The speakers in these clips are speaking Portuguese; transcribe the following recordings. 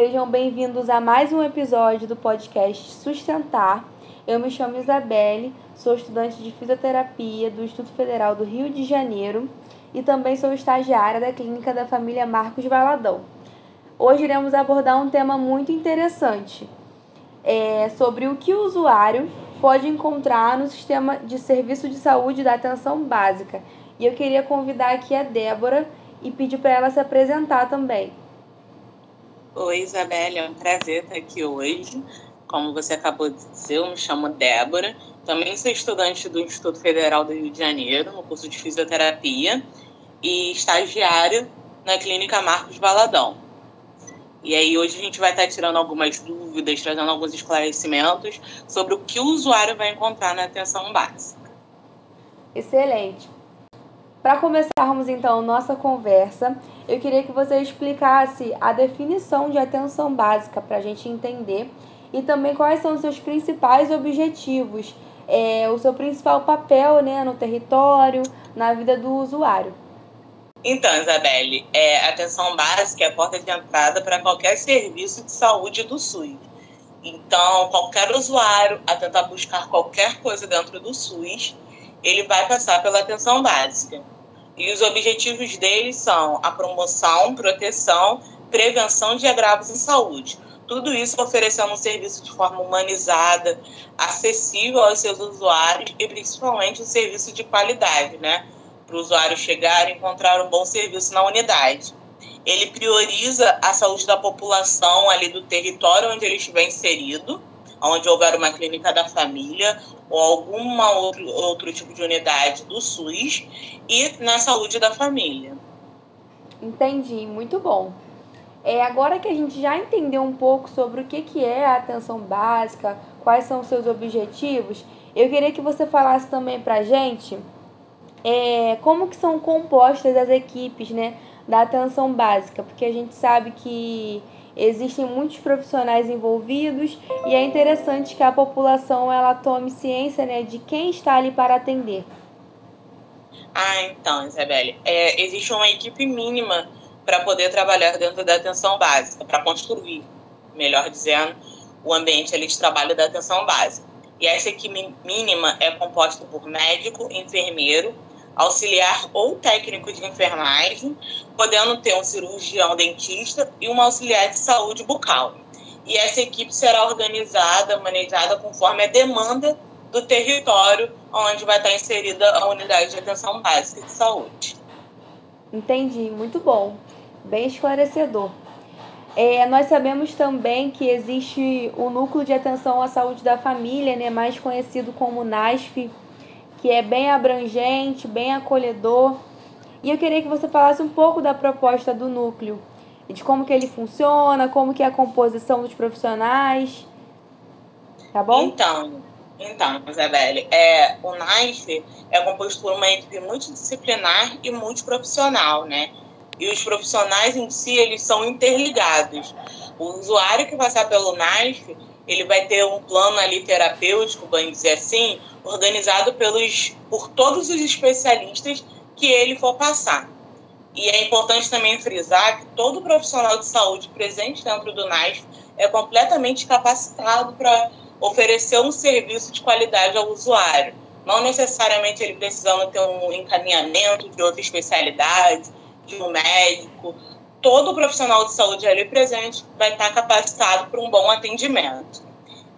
sejam bem-vindos a mais um episódio do podcast Sustentar. Eu me chamo Isabelle, sou estudante de fisioterapia do Instituto Federal do Rio de Janeiro e também sou estagiária da clínica da família Marcos Valadão. Hoje iremos abordar um tema muito interessante é, sobre o que o usuário pode encontrar no sistema de serviço de saúde da atenção básica. E eu queria convidar aqui a Débora e pedir para ela se apresentar também. Oi, Isabelle, é um prazer estar aqui hoje. Como você acabou de dizer, eu me chamo Débora. Também sou estudante do Instituto Federal do Rio de Janeiro, no curso de fisioterapia, e estagiária na Clínica Marcos Valadão. E aí hoje a gente vai estar tirando algumas dúvidas, trazendo alguns esclarecimentos sobre o que o usuário vai encontrar na atenção básica. Excelente. Para começarmos então nossa conversa, eu queria que você explicasse a definição de atenção básica para a gente entender e também quais são os seus principais objetivos, é, o seu principal papel né, no território, na vida do usuário. Então, Isabelle, é, atenção básica é a porta de entrada para qualquer serviço de saúde do SUS. Então, qualquer usuário a tentar buscar qualquer coisa dentro do SUS, ele vai passar pela atenção básica. E os objetivos dele são a promoção, proteção, prevenção de agravos em saúde. Tudo isso oferecendo um serviço de forma humanizada, acessível aos seus usuários e principalmente um serviço de qualidade, né? para o usuário chegar e encontrar um bom serviço na unidade. Ele prioriza a saúde da população ali do território onde ele estiver inserido, onde houver uma clínica da família ou alguma outro, outro tipo de unidade do SUS e na saúde da família. Entendi, muito bom. É, agora que a gente já entendeu um pouco sobre o que, que é a atenção básica, quais são os seus objetivos, eu queria que você falasse também para a gente é, como que são compostas as equipes né, da atenção básica, porque a gente sabe que existem muitos profissionais envolvidos e é interessante que a população ela tome ciência né, de quem está ali para atender. Ah, então, Isabelle, é, existe uma equipe mínima para poder trabalhar dentro da atenção básica, para construir, melhor dizendo, o ambiente ali de trabalho da atenção básica. E essa equipe mínima é composta por médico, enfermeiro, auxiliar ou técnico de enfermagem, podendo ter um cirurgião dentista e um auxiliar de saúde bucal. E essa equipe será organizada, manejada conforme a demanda do território onde vai estar inserida a unidade de atenção básica de saúde. Entendi, muito bom, bem esclarecedor. É, nós sabemos também que existe o Núcleo de Atenção à Saúde da Família, né, mais conhecido como NASF, que é bem abrangente, bem acolhedor. E eu queria que você falasse um pouco da proposta do núcleo, de como que ele funciona, como que é a composição dos profissionais. Tá bom? Então, então, Isabelle, é, o NAIF é composto por uma equipe multidisciplinar e multiprofissional, né? E os profissionais em si, eles são interligados. O usuário que passar pelo NAIF, ele vai ter um plano ali terapêutico, vamos dizer assim, organizado pelos, por todos os especialistas que ele for passar. E é importante também frisar que todo profissional de saúde presente dentro do NASF é completamente capacitado para oferecer um serviço de qualidade ao usuário. Não necessariamente ele precisando ter um encaminhamento de outra especialidade, de um médico. Todo profissional de saúde ali presente vai estar capacitado para um bom atendimento.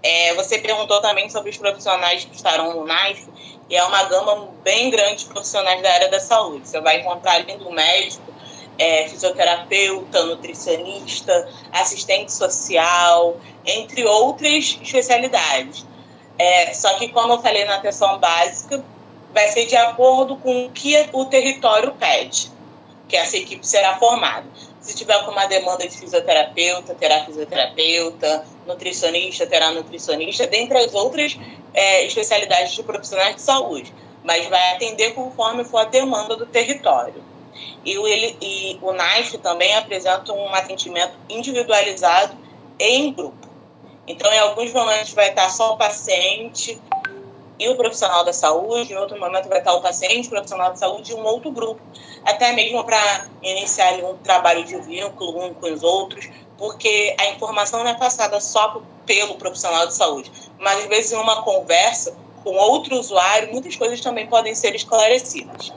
É, você perguntou também sobre os profissionais que estarão no NAIF, e é uma gama bem grande de profissionais da área da saúde. Você vai encontrar além do médico, é, fisioterapeuta, nutricionista, assistente social, entre outras especialidades. É, só que, como eu falei na atenção básica, vai ser de acordo com o que o território pede, que essa equipe será formada. Se tiver alguma demanda de fisioterapeuta, terá fisioterapeuta, nutricionista, terá nutricionista, dentre as outras é, especialidades de profissionais de saúde. Mas vai atender conforme for a demanda do território. E o, ele, e o também apresenta um atendimento individualizado em grupo. Então, em alguns momentos vai estar só o paciente e o profissional da saúde, em outro momento vai estar o paciente, o profissional de saúde e um outro grupo, até mesmo para iniciar um trabalho de vínculo um com os outros, porque a informação não é passada só pelo profissional de saúde, mas às vezes em uma conversa com outro usuário, muitas coisas também podem ser esclarecidas.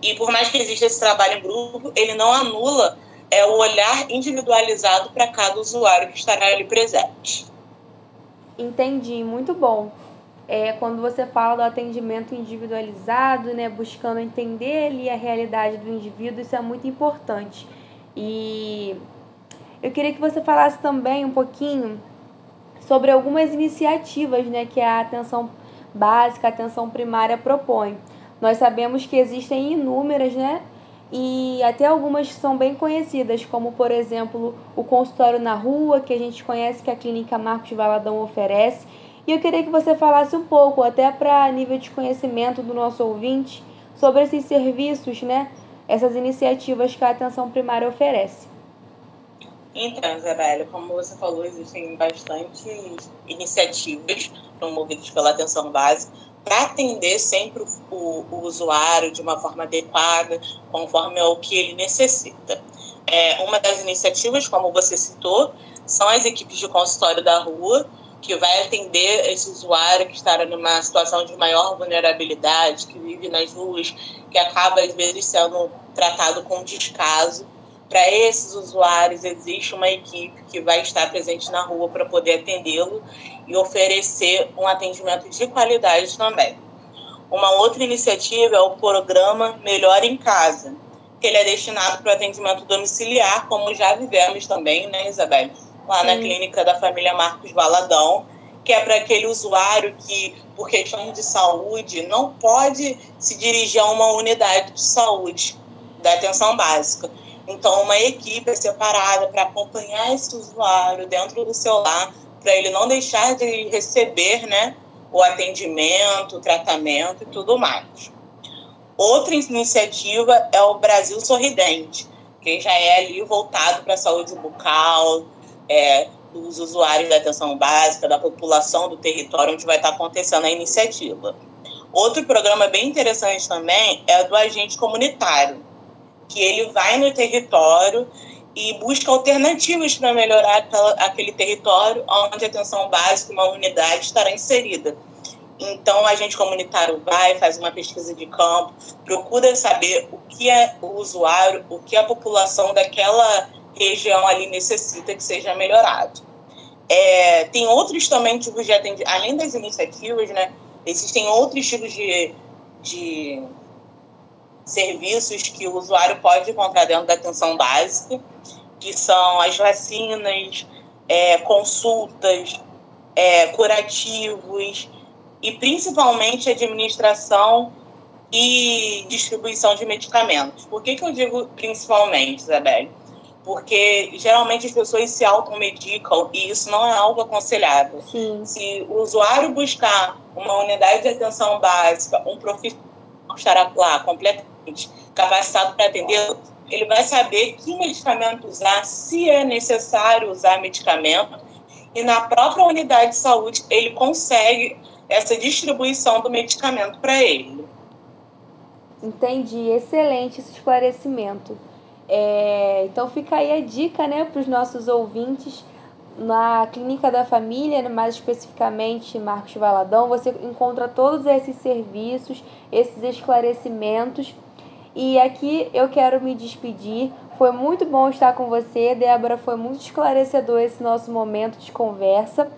E por mais que exista esse trabalho em grupo, ele não anula é, o olhar individualizado para cada usuário que estará ali presente. Entendi, muito bom. É, quando você fala do atendimento individualizado, né, buscando entender ali a realidade do indivíduo, isso é muito importante. E eu queria que você falasse também um pouquinho sobre algumas iniciativas né, que a atenção básica, a atenção primária propõe. Nós sabemos que existem inúmeras, né? E até algumas são bem conhecidas, como por exemplo o consultório na rua, que a gente conhece que a clínica Marcos Valadão oferece. E eu queria que você falasse um pouco, até para nível de conhecimento do nosso ouvinte, sobre esses serviços, né? Essas iniciativas que a atenção primária oferece. Então, Isabela, como você falou, existem bastante iniciativas promovidas pela atenção básica para atender sempre o, o, o, usuário de uma forma adequada, conforme o que ele necessita. É, uma das iniciativas, como você citou, são as equipes de consultório da rua, que vai atender esse usuário que está numa situação de maior vulnerabilidade, que vive nas ruas, que acaba às vezes sendo tratado com descaso para esses usuários, existe uma equipe que vai estar presente na rua para poder atendê-lo e oferecer um atendimento de qualidade também. Uma outra iniciativa é o programa Melhor em Casa, que ele é destinado para o atendimento domiciliar, como já vivemos também, né, Isabel? Lá Sim. na clínica da família Marcos Valadão, que é para aquele usuário que, por questão de saúde, não pode se dirigir a uma unidade de saúde da atenção básica então, uma equipe é separada para acompanhar esse usuário dentro do seu lar, para ele não deixar de receber né, o atendimento, o tratamento e tudo mais. Outra iniciativa é o Brasil Sorridente, que já é ali voltado para a saúde bucal, é, dos usuários da atenção básica, da população do território onde vai estar acontecendo a iniciativa. Outro programa bem interessante também é o do agente comunitário, que ele vai no território e busca alternativas para melhorar aquele território onde a atenção básica, uma unidade, estará inserida. Então, a gente comunitário vai, faz uma pesquisa de campo, procura saber o que é o usuário, o que a população daquela região ali necessita que seja melhorado. É, tem outros também tipos de atendimento, além das iniciativas, né, existem outros tipos de, de serviços que o usuário pode encontrar dentro da atenção básica, que são as vacinas, é, consultas, é, curativos e principalmente administração e distribuição de medicamentos. Por que, que eu digo principalmente, Isabelle? Porque geralmente as pessoas se automedicam e isso não é algo aconselhável. Sim. Se o usuário buscar uma unidade de atenção básica, um profissional estará lá completamente capacitado para atender, ele vai saber que medicamento usar, se é necessário usar medicamento, e na própria unidade de saúde ele consegue essa distribuição do medicamento para ele. Entendi, excelente esse esclarecimento. É, então fica aí a dica né, para os nossos ouvintes. Na Clínica da Família, mais especificamente Marcos Valadão, você encontra todos esses serviços, esses esclarecimentos e aqui eu quero me despedir. Foi muito bom estar com você, Débora. Foi muito esclarecedor esse nosso momento de conversa.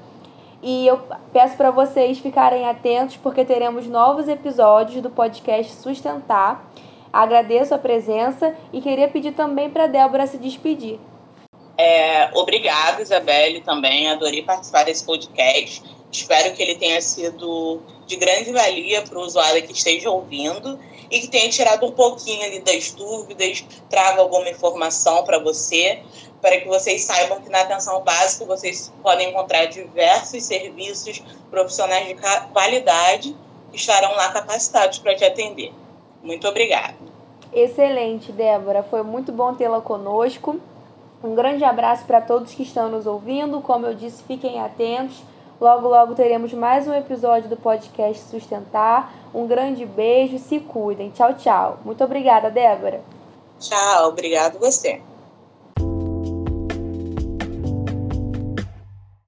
E eu peço para vocês ficarem atentos porque teremos novos episódios do podcast Sustentar. Agradeço a presença e queria pedir também para Débora se despedir. É, obrigada, Isabelle, também. Adorei participar desse podcast. Espero que ele tenha sido de grande valia para o usuário que esteja ouvindo e que tenha tirado um pouquinho ali das dúvidas, traga alguma informação para você, para que vocês saibam que na atenção básica vocês podem encontrar diversos serviços profissionais de qualidade que estarão lá capacitados para te atender. Muito obrigada. Excelente, Débora. Foi muito bom tê-la conosco. Um grande abraço para todos que estão nos ouvindo. Como eu disse, fiquem atentos. Logo, logo teremos mais um episódio do podcast Sustentar. Um grande beijo, se cuidem. Tchau, tchau. Muito obrigada, Débora. Tchau, obrigado você.